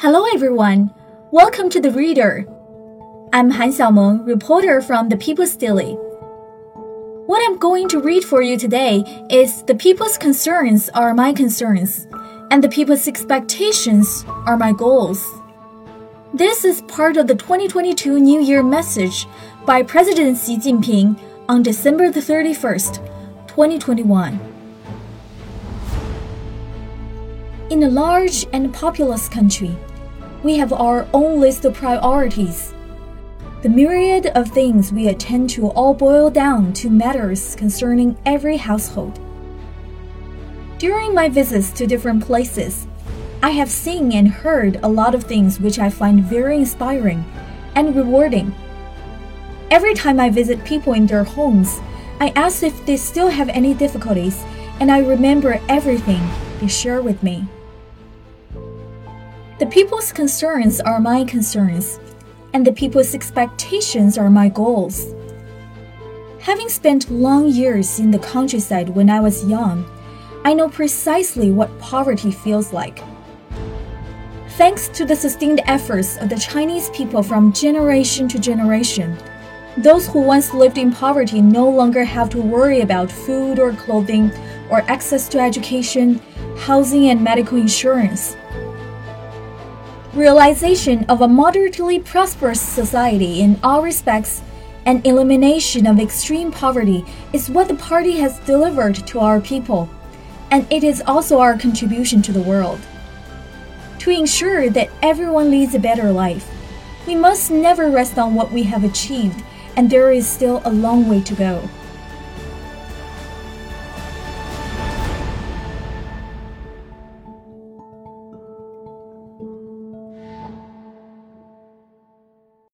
Hello, everyone. Welcome to The Reader. I'm Han Xiaomeng, reporter from the People's Daily. What I'm going to read for you today is The People's Concerns Are My Concerns, and The People's Expectations Are My Goals. This is part of the 2022 New Year message by President Xi Jinping on December the 31st, 2021. In a large and populous country, we have our own list of priorities. The myriad of things we attend to all boil down to matters concerning every household. During my visits to different places, I have seen and heard a lot of things which I find very inspiring and rewarding. Every time I visit people in their homes, I ask if they still have any difficulties, and I remember everything they share with me. The people's concerns are my concerns, and the people's expectations are my goals. Having spent long years in the countryside when I was young, I know precisely what poverty feels like. Thanks to the sustained efforts of the Chinese people from generation to generation, those who once lived in poverty no longer have to worry about food or clothing or access to education, housing, and medical insurance. Realization of a moderately prosperous society in all respects and elimination of extreme poverty is what the party has delivered to our people, and it is also our contribution to the world. To ensure that everyone leads a better life, we must never rest on what we have achieved, and there is still a long way to go.